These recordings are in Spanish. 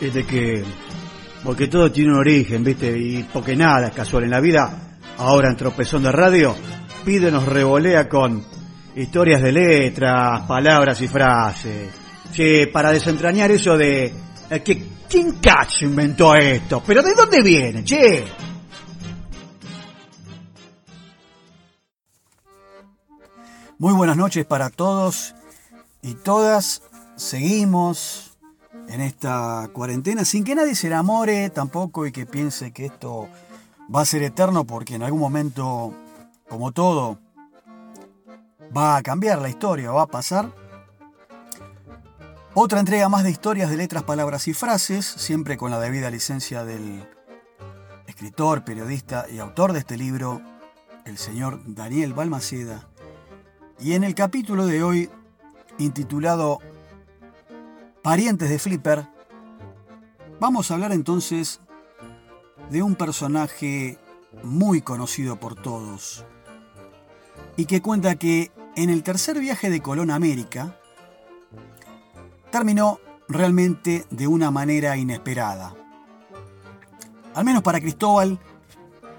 es de que, porque todo tiene un origen, ¿viste? Y porque nada es casual en la vida, ahora en Tropezón de Radio, pide nos revolea con historias de letras, palabras y frases. Sí, para desentrañar eso de eh, que quién cacho inventó esto, pero ¿de dónde viene, che? Muy buenas noches para todos y todas. Seguimos en esta cuarentena sin que nadie se enamore tampoco y que piense que esto va a ser eterno porque en algún momento, como todo, va a cambiar la historia, va a pasar. Otra entrega más de historias de letras, palabras y frases, siempre con la debida licencia del escritor, periodista y autor de este libro, el señor Daniel Balmaceda y en el capítulo de hoy, intitulado Parientes de Flipper, vamos a hablar entonces de un personaje muy conocido por todos y que cuenta que en el tercer viaje de Colón a América terminó realmente de una manera inesperada. Al menos para Cristóbal,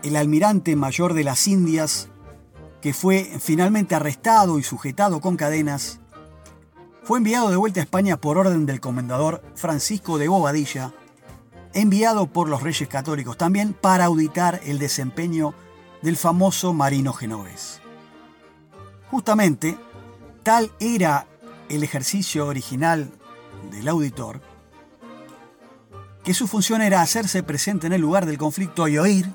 el almirante mayor de las Indias que fue finalmente arrestado y sujetado con cadenas, fue enviado de vuelta a España por orden del comendador Francisco de Bobadilla, enviado por los reyes católicos también para auditar el desempeño del famoso marino genovés. Justamente, tal era el ejercicio original del auditor, que su función era hacerse presente en el lugar del conflicto y oír,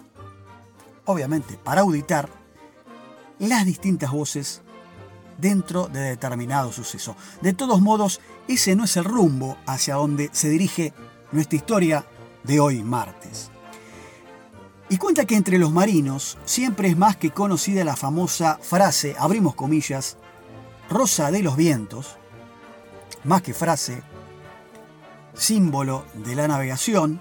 obviamente para auditar, las distintas voces dentro de determinado suceso. De todos modos, ese no es el rumbo hacia donde se dirige nuestra historia de hoy martes. Y cuenta que entre los marinos siempre es más que conocida la famosa frase, abrimos comillas, rosa de los vientos, más que frase, símbolo de la navegación,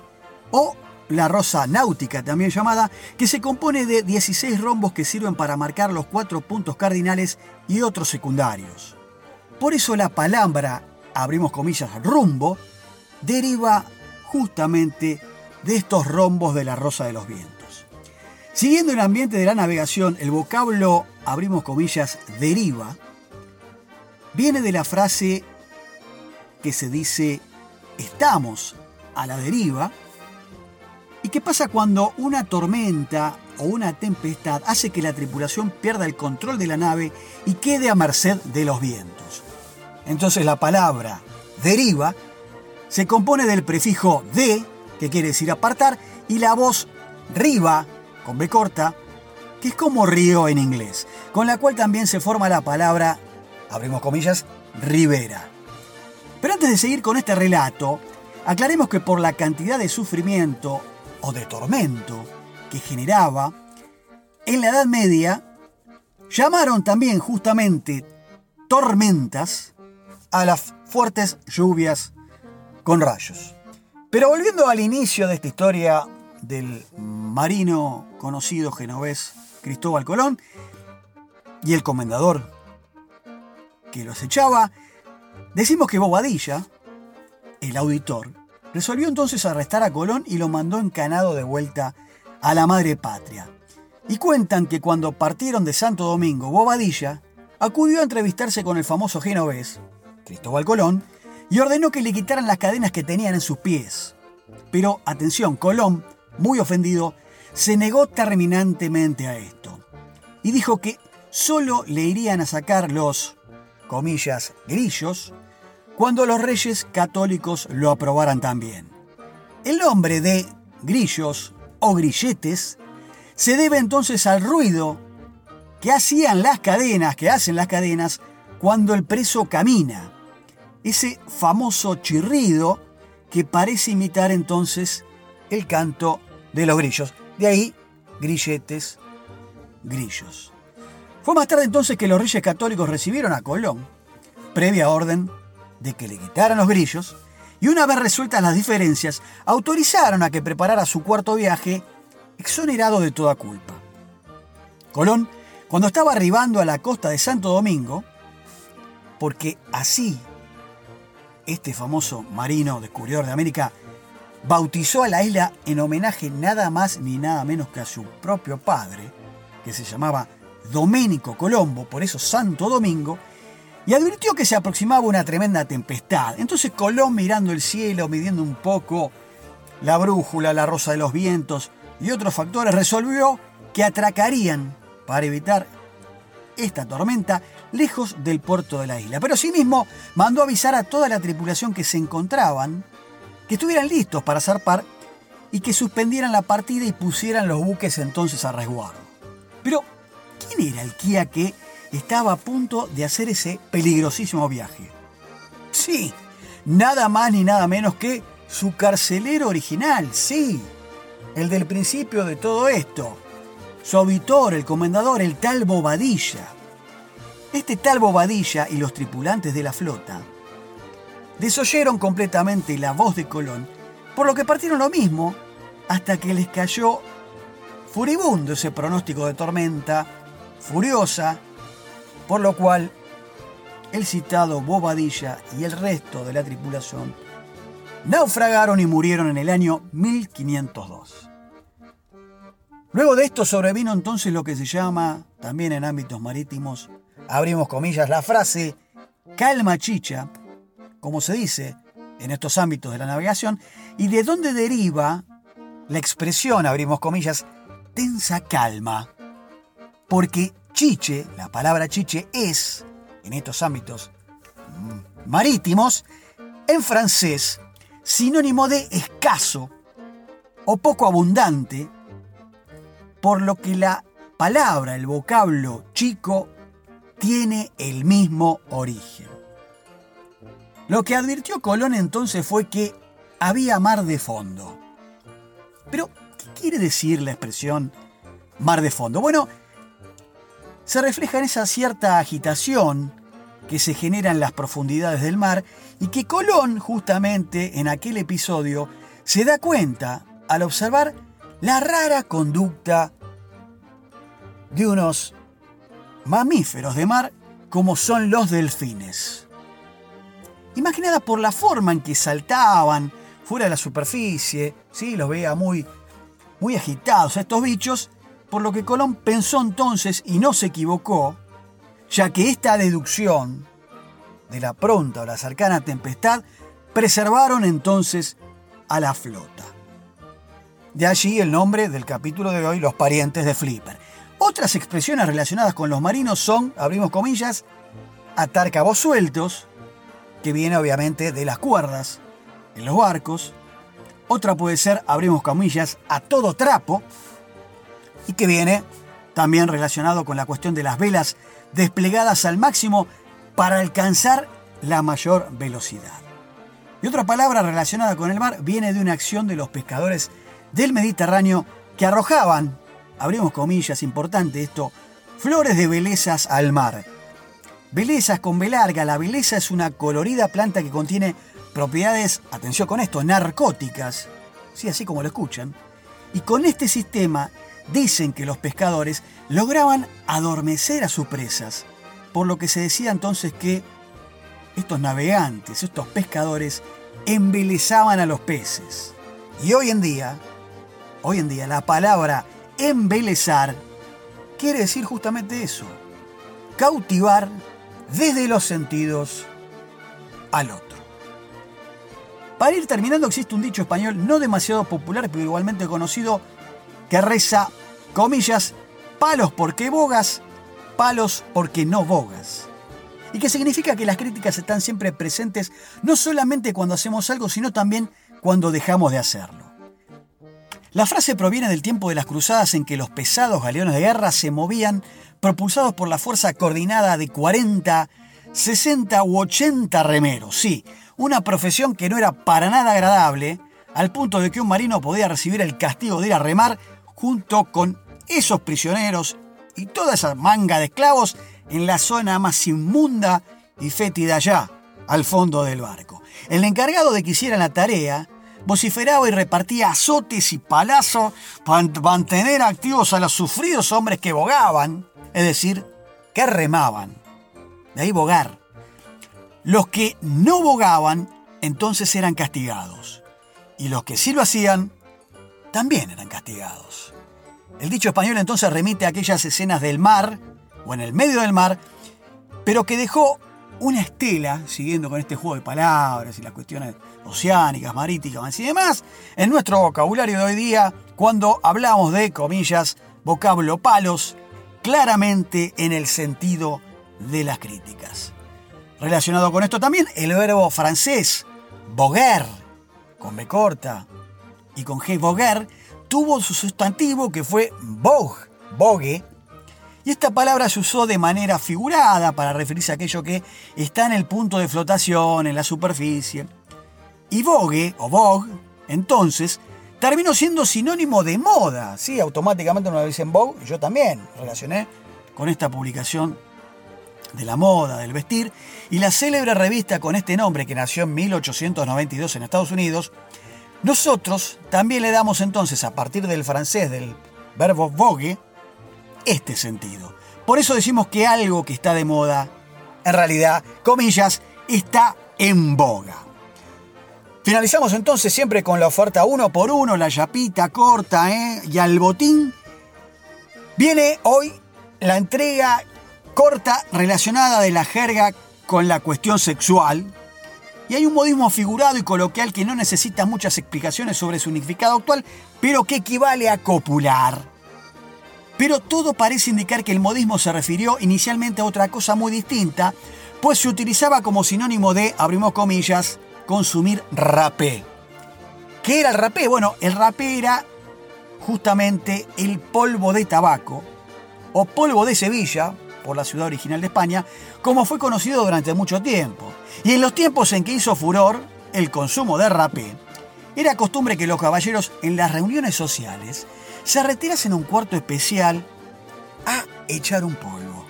o la rosa náutica también llamada, que se compone de 16 rombos que sirven para marcar los cuatro puntos cardinales y otros secundarios. Por eso la palabra, abrimos comillas, rumbo, deriva justamente de estos rombos de la rosa de los vientos. Siguiendo el ambiente de la navegación, el vocablo, abrimos comillas, deriva, viene de la frase que se dice estamos a la deriva, ¿Y qué pasa cuando una tormenta o una tempestad hace que la tripulación pierda el control de la nave y quede a merced de los vientos? Entonces la palabra deriva se compone del prefijo de, que quiere decir apartar, y la voz riva, con B corta, que es como río en inglés, con la cual también se forma la palabra, abrimos comillas, ribera. Pero antes de seguir con este relato, aclaremos que por la cantidad de sufrimiento de tormento que generaba, en la Edad Media llamaron también justamente tormentas a las fuertes lluvias con rayos. Pero volviendo al inicio de esta historia del marino conocido genovés Cristóbal Colón y el comendador que los echaba, decimos que Bobadilla, el auditor, Resolvió entonces arrestar a Colón y lo mandó encanado de vuelta a la madre patria. Y cuentan que cuando partieron de Santo Domingo, Bobadilla acudió a entrevistarse con el famoso genovés, Cristóbal Colón, y ordenó que le quitaran las cadenas que tenían en sus pies. Pero, atención, Colón, muy ofendido, se negó terminantemente a esto. Y dijo que solo le irían a sacar los, comillas, grillos, cuando los reyes católicos lo aprobaran también. El nombre de grillos o grilletes se debe entonces al ruido que hacían las cadenas, que hacen las cadenas cuando el preso camina. Ese famoso chirrido que parece imitar entonces el canto de los grillos. De ahí, grilletes, grillos. Fue más tarde entonces que los reyes católicos recibieron a Colón, previa orden de que le quitaran los grillos y una vez resueltas las diferencias, autorizaron a que preparara su cuarto viaje, exonerado de toda culpa. Colón, cuando estaba arribando a la costa de Santo Domingo, porque así este famoso marino descubridor de América bautizó a la isla en homenaje nada más ni nada menos que a su propio padre, que se llamaba Doménico Colombo, por eso Santo Domingo, y advirtió que se aproximaba una tremenda tempestad. Entonces Colón mirando el cielo, midiendo un poco la brújula, la rosa de los vientos y otros factores, resolvió que atracarían para evitar esta tormenta lejos del puerto de la isla. Pero asimismo mandó avisar a toda la tripulación que se encontraban que estuvieran listos para zarpar y que suspendieran la partida y pusieran los buques entonces a resguardo. Pero, ¿quién era el Kia que estaba a punto de hacer ese peligrosísimo viaje? Sí, nada más ni nada menos que su carcelero original, sí, el del principio de todo esto, su auditor, el comendador, el tal Bobadilla. Este tal Bobadilla y los tripulantes de la flota desoyeron completamente la voz de Colón, por lo que partieron lo mismo hasta que les cayó furibundo ese pronóstico de tormenta furiosa, por lo cual el citado Bobadilla y el resto de la tripulación naufragaron y murieron en el año 1502. Luego de esto sobrevino entonces lo que se llama, también en ámbitos marítimos, abrimos comillas, la frase calma chicha, como se dice en estos ámbitos de la navegación, y de dónde deriva la expresión, abrimos comillas, tensa calma. Porque chiche, la palabra chiche es, en estos ámbitos mm, marítimos, en francés, sinónimo de escaso o poco abundante, por lo que la palabra, el vocablo chico, tiene el mismo origen. Lo que advirtió Colón entonces fue que había mar de fondo. Pero, ¿qué quiere decir la expresión mar de fondo? Bueno, se refleja en esa cierta agitación que se genera en las profundidades del mar y que Colón justamente en aquel episodio se da cuenta al observar la rara conducta de unos mamíferos de mar como son los delfines. Imaginada por la forma en que saltaban fuera de la superficie, ¿sí? los veía muy, muy agitados estos bichos, por lo que Colón pensó entonces, y no se equivocó, ya que esta deducción de la pronta o la cercana tempestad preservaron entonces a la flota. De allí el nombre del capítulo de hoy, Los parientes de Flipper. Otras expresiones relacionadas con los marinos son, abrimos comillas, atar cabos sueltos, que viene obviamente de las cuerdas en los barcos. Otra puede ser, abrimos comillas, a todo trapo, y que viene también relacionado con la cuestión de las velas desplegadas al máximo para alcanzar la mayor velocidad. Y otra palabra relacionada con el mar viene de una acción de los pescadores del Mediterráneo que arrojaban, abrimos comillas, importante esto, flores de belezas al mar Belezas con B larga. La beleza es una colorida planta que contiene propiedades, atención con esto, narcóticas. Sí, así como lo escuchan. Y con este sistema dicen que los pescadores lograban adormecer a sus presas. Por lo que se decía entonces que estos navegantes, estos pescadores, embelezaban a los peces. Y hoy en día, hoy en día la palabra embelezar quiere decir justamente eso. Cautivar desde los sentidos al otro. Para ir terminando existe un dicho español no demasiado popular pero igualmente conocido que reza, comillas, palos porque bogas, palos porque no bogas. Y que significa que las críticas están siempre presentes no solamente cuando hacemos algo, sino también cuando dejamos de hacerlo. La frase proviene del tiempo de las cruzadas en que los pesados galeones de guerra se movían propulsados por la fuerza coordinada de 40, 60 u 80 remeros. Sí, una profesión que no era para nada agradable, al punto de que un marino podía recibir el castigo de ir a remar junto con esos prisioneros y toda esa manga de esclavos en la zona más inmunda y fétida allá, al fondo del barco. El encargado de que hicieran la tarea vociferaba y repartía azotes y palazos para mantener activos a los sufridos hombres que bogaban es decir, que remaban. De ahí bogar. Los que no bogaban entonces eran castigados. y los que sí lo hacían también eran castigados. El dicho español entonces remite a aquellas escenas del mar, o en el medio del mar, pero que dejó una estela, siguiendo con este juego de palabras y las cuestiones oceánicas, marítimas y demás, en nuestro vocabulario de hoy día, cuando hablamos de, comillas, vocablo palos, claramente en el sentido de las críticas. Relacionado con esto también el verbo francés, boguer, con B corta y con G, boguer, tuvo su sustantivo que fue vogue, bogue, y esta palabra se usó de manera figurada para referirse a aquello que está en el punto de flotación, en la superficie. Y vogue, o vogue, entonces, terminó siendo sinónimo de moda. Sí, automáticamente uno dice vogue, yo también relacioné con esta publicación de la moda, del vestir, y la célebre revista con este nombre que nació en 1892 en Estados Unidos, nosotros también le damos entonces, a partir del francés, del verbo vogue, este sentido. Por eso decimos que algo que está de moda, en realidad, comillas, está en boga. Finalizamos entonces siempre con la oferta uno por uno, la yapita corta ¿eh? y al botín. Viene hoy la entrega corta relacionada de la jerga con la cuestión sexual. Y hay un modismo figurado y coloquial que no necesita muchas explicaciones sobre su significado actual, pero que equivale a copular. Pero todo parece indicar que el modismo se refirió inicialmente a otra cosa muy distinta, pues se utilizaba como sinónimo de, abrimos comillas, consumir rapé. ¿Qué era el rapé? Bueno, el rapé era justamente el polvo de tabaco, o polvo de Sevilla, por la ciudad original de España, como fue conocido durante mucho tiempo. Y en los tiempos en que hizo furor el consumo de rapé, era costumbre que los caballeros en las reuniones sociales se retiras en un cuarto especial a echar un polvo.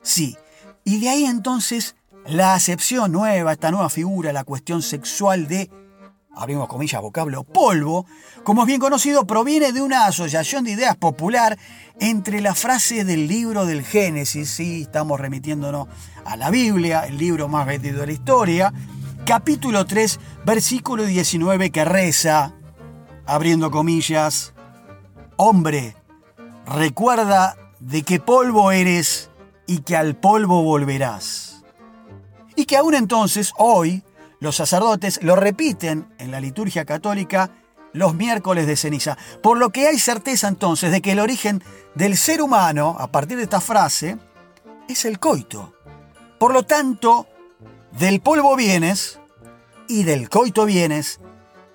Sí, y de ahí entonces la acepción nueva, esta nueva figura, la cuestión sexual de, abrimos comillas, vocablo polvo, como es bien conocido, proviene de una asociación de ideas popular entre la frase del libro del Génesis, sí, estamos remitiéndonos a la Biblia, el libro más vendido de la historia, capítulo 3, versículo 19 que reza, abriendo comillas, hombre, recuerda de que polvo eres y que al polvo volverás. Y que aún entonces, hoy, los sacerdotes lo repiten en la liturgia católica los miércoles de ceniza, por lo que hay certeza entonces de que el origen del ser humano, a partir de esta frase, es el coito. Por lo tanto, del polvo vienes y del coito vienes,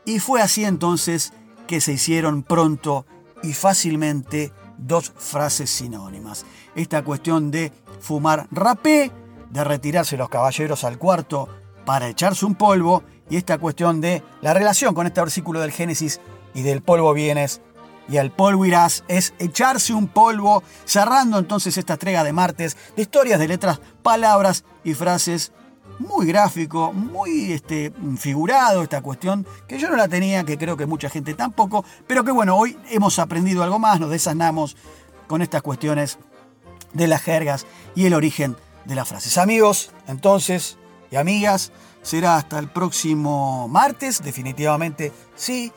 y fue así entonces que se hicieron pronto y fácilmente dos frases sinónimas. Esta cuestión de fumar rapé, de retirarse los caballeros al cuarto para echarse un polvo, y esta cuestión de la relación con este versículo del Génesis y del polvo vienes y al polvo irás, es echarse un polvo, cerrando entonces esta entrega de martes de historias de letras, palabras y frases muy gráfico, muy este, figurado esta cuestión, que yo no la tenía, que creo que mucha gente tampoco, pero que bueno, hoy hemos aprendido algo más, nos desanamos con estas cuestiones de las jergas y el origen de las frases. Amigos, entonces, y amigas, será hasta el próximo martes, definitivamente sí,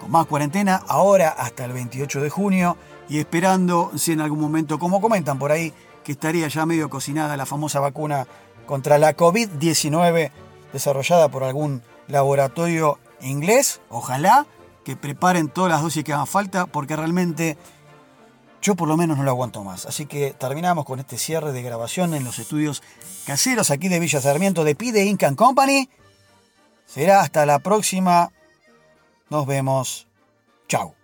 con más cuarentena, ahora hasta el 28 de junio, y esperando si en algún momento, como comentan por ahí, que estaría ya medio cocinada la famosa vacuna contra la COVID-19 desarrollada por algún laboratorio inglés. Ojalá que preparen todas las dosis que hagan falta porque realmente yo por lo menos no lo aguanto más. Así que terminamos con este cierre de grabación en los estudios caseros aquí de Villa Sarmiento de Pide Incan Company. Será hasta la próxima. Nos vemos. Chao.